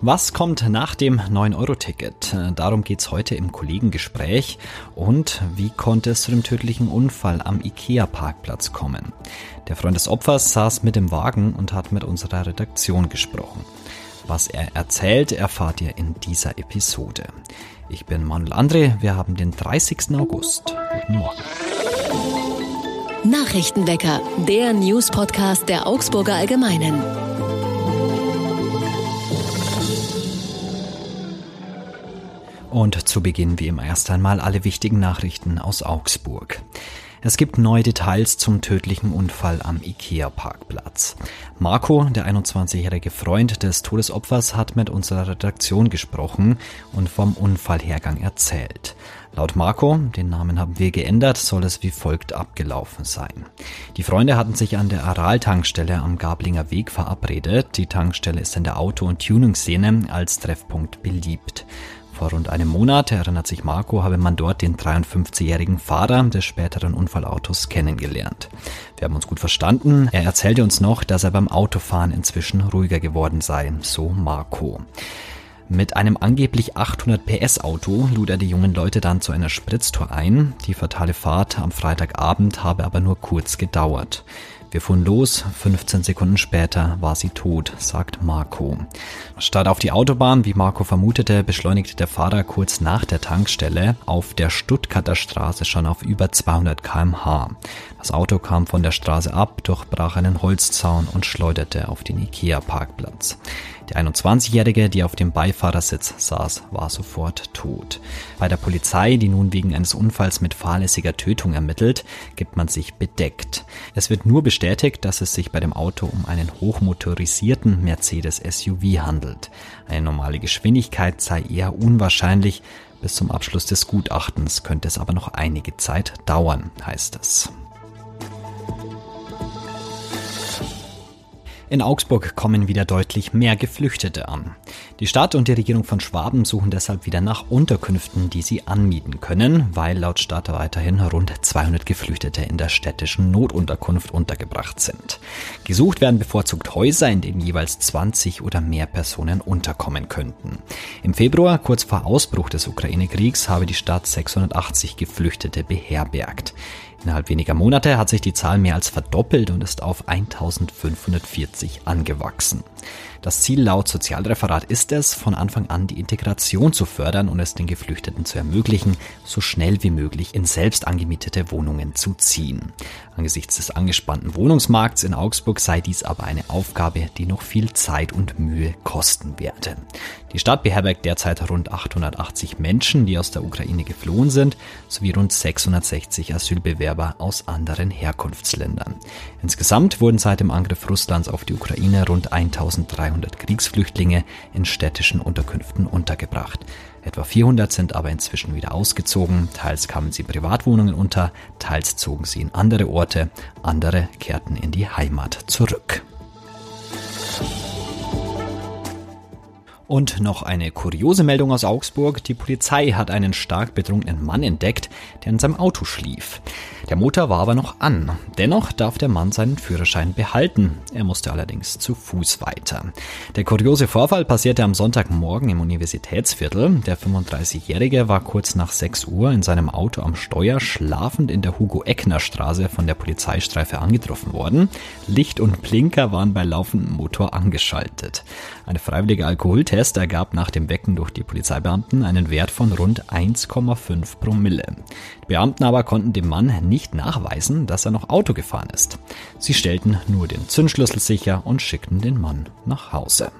Was kommt nach dem 9-Euro-Ticket? Darum geht's heute im Kollegengespräch. Und wie konnte es zu dem tödlichen Unfall am IKEA-Parkplatz kommen? Der Freund des Opfers saß mit im Wagen und hat mit unserer Redaktion gesprochen. Was er erzählt, erfahrt ihr in dieser Episode. Ich bin Manuel André, wir haben den 30. August. Guten Morgen. Nachrichtenwecker, der News-Podcast der Augsburger Allgemeinen. Und zu Beginn wie immer erst einmal alle wichtigen Nachrichten aus Augsburg. Es gibt neue Details zum tödlichen Unfall am IKEA-Parkplatz. Marco, der 21-jährige Freund des Todesopfers, hat mit unserer Redaktion gesprochen und vom Unfallhergang erzählt. Laut Marco, den Namen haben wir geändert, soll es wie folgt abgelaufen sein. Die Freunde hatten sich an der Aral-Tankstelle am Gablinger Weg verabredet. Die Tankstelle ist in der Auto- und Tuning-Szene als Treffpunkt beliebt. Vor rund einem Monat, erinnert sich Marco, habe man dort den 53-jährigen Fahrer des späteren Unfallautos kennengelernt. Wir haben uns gut verstanden. Er erzählte uns noch, dass er beim Autofahren inzwischen ruhiger geworden sei, so Marco. Mit einem angeblich 800 PS Auto lud er die jungen Leute dann zu einer Spritztour ein. Die fatale Fahrt am Freitagabend habe aber nur kurz gedauert. Wir fuhren los, 15 Sekunden später war sie tot, sagt Marco. Statt auf die Autobahn, wie Marco vermutete, beschleunigte der Fahrer kurz nach der Tankstelle auf der Stuttgarter Straße schon auf über 200 kmh. Das Auto kam von der Straße ab, durchbrach einen Holzzaun und schleuderte auf den Ikea-Parkplatz. Die 21-Jährige, die auf dem Beifahrersitz saß, war sofort tot. Bei der Polizei, die nun wegen eines Unfalls mit fahrlässiger Tötung ermittelt, gibt man sich bedeckt. Es wird nur bestätigt, dass es sich bei dem Auto um einen hochmotorisierten Mercedes SUV handelt. Eine normale Geschwindigkeit sei eher unwahrscheinlich. Bis zum Abschluss des Gutachtens könnte es aber noch einige Zeit dauern, heißt es. In Augsburg kommen wieder deutlich mehr Geflüchtete an. Die Stadt und die Regierung von Schwaben suchen deshalb wieder nach Unterkünften, die sie anmieten können, weil laut Stadt weiterhin rund 200 Geflüchtete in der städtischen Notunterkunft untergebracht sind. Gesucht werden bevorzugt Häuser, in denen jeweils 20 oder mehr Personen unterkommen könnten. Im Februar, kurz vor Ausbruch des Ukraine-Kriegs, habe die Stadt 680 Geflüchtete beherbergt. Innerhalb weniger Monate hat sich die Zahl mehr als verdoppelt und ist auf 1540 angewachsen. Das Ziel laut Sozialreferat ist es, von Anfang an die Integration zu fördern und es den Geflüchteten zu ermöglichen, so schnell wie möglich in selbst angemietete Wohnungen zu ziehen. Angesichts des angespannten Wohnungsmarkts in Augsburg sei dies aber eine Aufgabe, die noch viel Zeit und Mühe kosten werde. Die Stadt beherbergt derzeit rund 880 Menschen, die aus der Ukraine geflohen sind, sowie rund 660 Asylbewerber aus anderen Herkunftsländern. Insgesamt wurden seit dem Angriff Russlands auf die Ukraine rund 1300 Kriegsflüchtlinge in städtischen Unterkünften untergebracht. Etwa 400 sind aber inzwischen wieder ausgezogen. Teils kamen sie Privatwohnungen unter, teils zogen sie in andere Orte, andere kehrten in die Heimat zurück. Und noch eine kuriose Meldung aus Augsburg. Die Polizei hat einen stark betrunkenen Mann entdeckt, der in seinem Auto schlief. Der Motor war aber noch an. Dennoch darf der Mann seinen Führerschein behalten. Er musste allerdings zu Fuß weiter. Der kuriose Vorfall passierte am Sonntagmorgen im Universitätsviertel. Der 35-Jährige war kurz nach 6 Uhr in seinem Auto am Steuer schlafend in der Hugo-Eckner-Straße von der Polizeistreife angetroffen worden. Licht und Blinker waren bei laufendem Motor angeschaltet. Eine freiwillige Alkoholtest Test ergab nach dem Wecken durch die Polizeibeamten einen Wert von rund 1,5 Promille. Die Beamten aber konnten dem Mann nicht nachweisen, dass er noch Auto gefahren ist. Sie stellten nur den Zündschlüssel sicher und schickten den Mann nach Hause.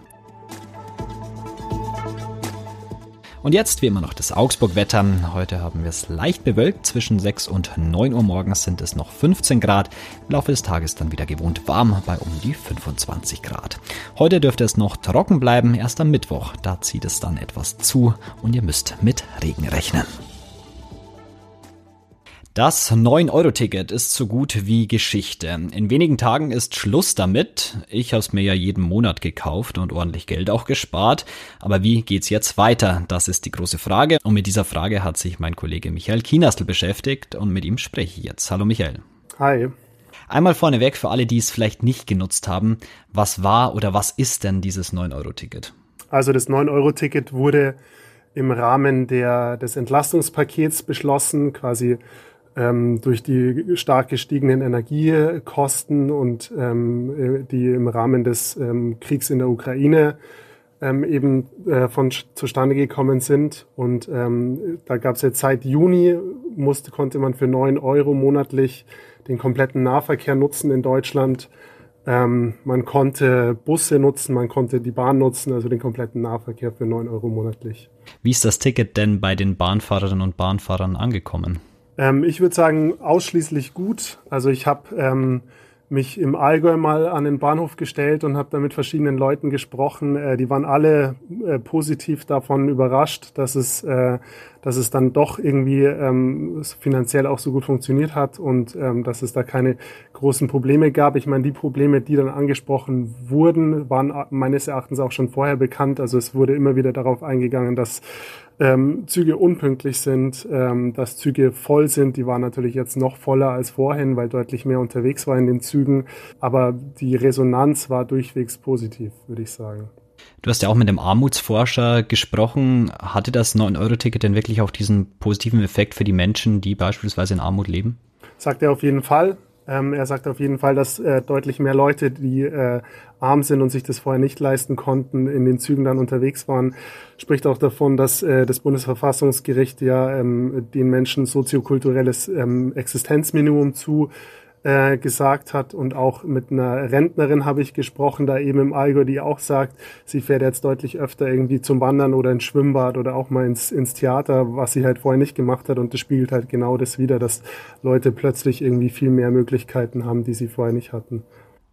Und jetzt wie immer noch das Augsburg-Wetter. Heute haben wir es leicht bewölkt. Zwischen 6 und 9 Uhr morgens sind es noch 15 Grad. Im Laufe des Tages dann wieder gewohnt warm bei um die 25 Grad. Heute dürfte es noch trocken bleiben. Erst am Mittwoch, da zieht es dann etwas zu und ihr müsst mit Regen rechnen. Das 9-Euro-Ticket ist so gut wie Geschichte. In wenigen Tagen ist Schluss damit. Ich habe es mir ja jeden Monat gekauft und ordentlich Geld auch gespart. Aber wie geht's jetzt weiter? Das ist die große Frage. Und mit dieser Frage hat sich mein Kollege Michael Kienastl beschäftigt und mit ihm spreche ich jetzt. Hallo Michael. Hi. Einmal vorneweg für alle, die es vielleicht nicht genutzt haben. Was war oder was ist denn dieses 9-Euro-Ticket? Also das 9-Euro-Ticket wurde im Rahmen der, des Entlastungspakets beschlossen, quasi ähm, durch die stark gestiegenen Energiekosten und ähm, die im Rahmen des ähm, Kriegs in der Ukraine ähm, eben äh, von zustande gekommen sind. Und ähm, da gab es jetzt seit Juni, musste, konnte man für neun Euro monatlich den kompletten Nahverkehr nutzen in Deutschland. Ähm, man konnte Busse nutzen, man konnte die Bahn nutzen, also den kompletten Nahverkehr für neun Euro monatlich. Wie ist das Ticket denn bei den Bahnfahrerinnen und Bahnfahrern angekommen? Ähm, ich würde sagen, ausschließlich gut. Also ich habe ähm, mich im Allgäu mal an den Bahnhof gestellt und habe da mit verschiedenen Leuten gesprochen. Äh, die waren alle äh, positiv davon überrascht, dass es, äh, dass es dann doch irgendwie ähm, finanziell auch so gut funktioniert hat und ähm, dass es da keine großen Probleme gab. Ich meine, die Probleme, die dann angesprochen wurden, waren meines Erachtens auch schon vorher bekannt. Also es wurde immer wieder darauf eingegangen, dass ähm, Züge unpünktlich sind, ähm, dass Züge voll sind. Die waren natürlich jetzt noch voller als vorhin, weil deutlich mehr unterwegs war in den Zügen. Aber die Resonanz war durchwegs positiv, würde ich sagen. Du hast ja auch mit dem Armutsforscher gesprochen. Hatte das 9-Euro-Ticket denn wirklich auch diesen positiven Effekt für die Menschen, die beispielsweise in Armut leben? Sagt er auf jeden Fall. Ähm, er sagt auf jeden Fall, dass äh, deutlich mehr Leute, die äh, arm sind und sich das vorher nicht leisten konnten, in den Zügen dann unterwegs waren. Spricht auch davon, dass äh, das Bundesverfassungsgericht ja ähm, den Menschen soziokulturelles ähm, Existenzminimum zu äh, gesagt hat und auch mit einer Rentnerin habe ich gesprochen, da eben im Allgäu, die auch sagt, sie fährt jetzt deutlich öfter irgendwie zum Wandern oder ins Schwimmbad oder auch mal ins, ins Theater, was sie halt vorher nicht gemacht hat und das spiegelt halt genau das wieder, dass Leute plötzlich irgendwie viel mehr Möglichkeiten haben, die sie vorher nicht hatten.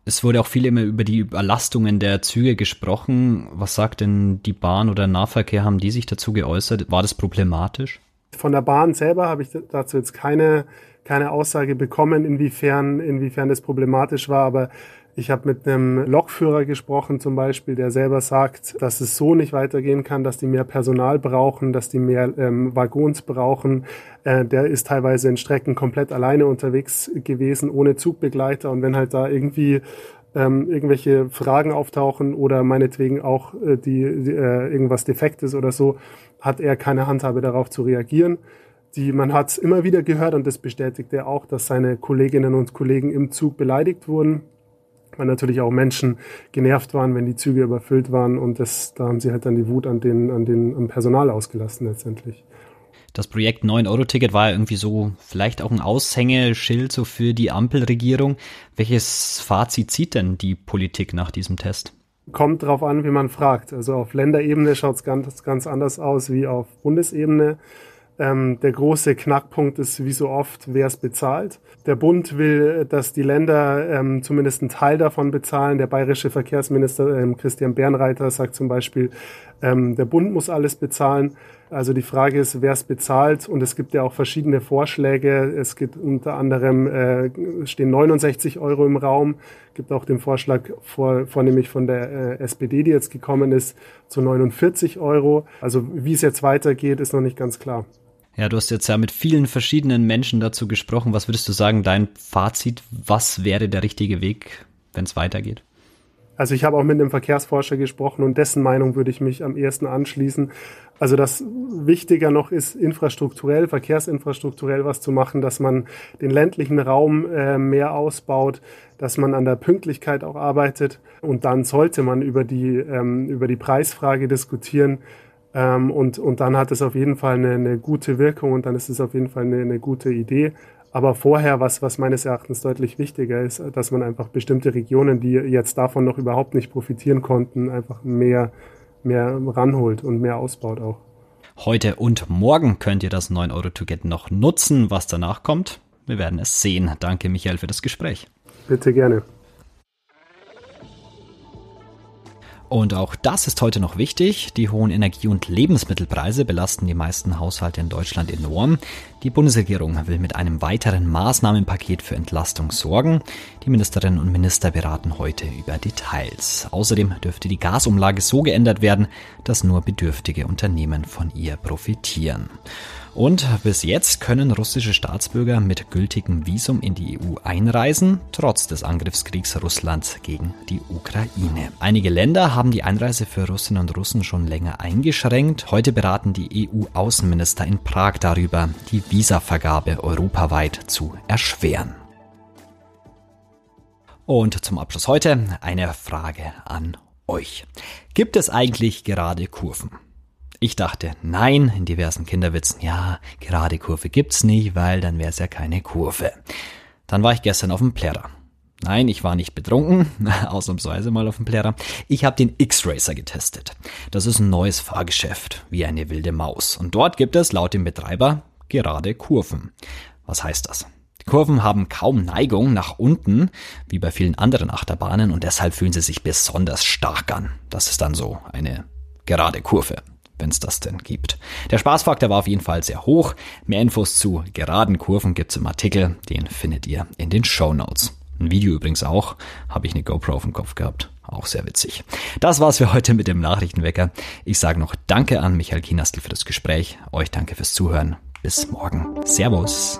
Es wurde auch viel immer über die Überlastungen der Züge gesprochen. Was sagt denn die Bahn oder Nahverkehr? Haben die sich dazu geäußert? War das problematisch? Von der Bahn selber habe ich dazu jetzt keine keine Aussage bekommen, inwiefern, inwiefern das problematisch war, aber ich habe mit einem Lokführer gesprochen zum Beispiel, der selber sagt, dass es so nicht weitergehen kann, dass die mehr Personal brauchen, dass die mehr ähm, Waggons brauchen. Äh, der ist teilweise in Strecken komplett alleine unterwegs gewesen, ohne Zugbegleiter. Und wenn halt da irgendwie ähm, irgendwelche Fragen auftauchen oder meinetwegen auch äh, die, die äh, irgendwas Defektes oder so, hat er keine Handhabe darauf zu reagieren die, man hat immer wieder gehört und das bestätigt er auch, dass seine Kolleginnen und Kollegen im Zug beleidigt wurden, weil natürlich auch Menschen genervt waren, wenn die Züge überfüllt waren und das, da haben sie halt dann die Wut an den, an den, am Personal ausgelassen letztendlich. Das Projekt 9-Euro-Ticket war ja irgendwie so vielleicht auch ein Aushängeschild so für die Ampelregierung. Welches Fazit zieht denn die Politik nach diesem Test? Kommt drauf an, wie man fragt. Also auf Länderebene schaut es ganz, ganz anders aus wie auf Bundesebene. Ähm, der große Knackpunkt ist, wie so oft, wer es bezahlt. Der Bund will, dass die Länder ähm, zumindest einen Teil davon bezahlen. Der bayerische Verkehrsminister ähm, Christian Bernreiter sagt zum Beispiel, ähm, der Bund muss alles bezahlen. Also die Frage ist, wer es bezahlt. Und es gibt ja auch verschiedene Vorschläge. Es gibt unter anderem, äh, stehen 69 Euro im Raum. gibt auch den Vorschlag vor, vornehmlich von der äh, SPD, die jetzt gekommen ist, zu 49 Euro. Also wie es jetzt weitergeht, ist noch nicht ganz klar. Ja, du hast jetzt ja mit vielen verschiedenen Menschen dazu gesprochen. Was würdest du sagen, dein Fazit? Was wäre der richtige Weg, wenn es weitergeht? Also ich habe auch mit einem Verkehrsforscher gesprochen und dessen Meinung würde ich mich am ehesten anschließen. Also das wichtiger noch ist, infrastrukturell, verkehrsinfrastrukturell was zu machen, dass man den ländlichen Raum äh, mehr ausbaut, dass man an der Pünktlichkeit auch arbeitet und dann sollte man über die, ähm, über die Preisfrage diskutieren, ähm, und, und dann hat es auf jeden Fall eine, eine gute Wirkung und dann ist es auf jeden Fall eine, eine gute Idee. Aber vorher, was, was meines Erachtens deutlich wichtiger ist, dass man einfach bestimmte Regionen, die jetzt davon noch überhaupt nicht profitieren konnten, einfach mehr, mehr ranholt und mehr ausbaut auch. Heute und morgen könnt ihr das 9-Euro-Ticket noch nutzen. Was danach kommt, wir werden es sehen. Danke, Michael, für das Gespräch. Bitte gerne. Und auch das ist heute noch wichtig. Die hohen Energie- und Lebensmittelpreise belasten die meisten Haushalte in Deutschland enorm. Die Bundesregierung will mit einem weiteren Maßnahmenpaket für Entlastung sorgen. Die Ministerinnen und Minister beraten heute über Details. Außerdem dürfte die Gasumlage so geändert werden, dass nur bedürftige Unternehmen von ihr profitieren. Und bis jetzt können russische Staatsbürger mit gültigem Visum in die EU einreisen, trotz des Angriffskriegs Russlands gegen die Ukraine. Einige Länder haben die Einreise für Russinnen und Russen schon länger eingeschränkt. Heute beraten die EU-Außenminister in Prag darüber, die Visavergabe europaweit zu erschweren. Und zum Abschluss heute eine Frage an euch. Gibt es eigentlich gerade Kurven? Ich dachte, nein, in diversen Kinderwitzen, ja, gerade Kurve gibt's nicht, weil dann wäre es ja keine Kurve. Dann war ich gestern auf dem Plärrer. Nein, ich war nicht betrunken, ausnahmsweise mal auf dem Plärrer. Ich habe den X-Racer getestet. Das ist ein neues Fahrgeschäft, wie eine wilde Maus. Und dort gibt es laut dem Betreiber gerade Kurven. Was heißt das? Kurven haben kaum Neigung nach unten, wie bei vielen anderen Achterbahnen, und deshalb fühlen sie sich besonders stark an. Das ist dann so eine gerade Kurve, wenn es das denn gibt. Der Spaßfaktor war auf jeden Fall sehr hoch. Mehr Infos zu geraden Kurven gibt's im Artikel, den findet ihr in den Show Notes. Ein Video übrigens auch, habe ich eine GoPro auf dem Kopf gehabt. Auch sehr witzig. Das war's für heute mit dem Nachrichtenwecker. Ich sage noch Danke an Michael Kienastl für das Gespräch. Euch danke fürs Zuhören. Bis morgen. Servus.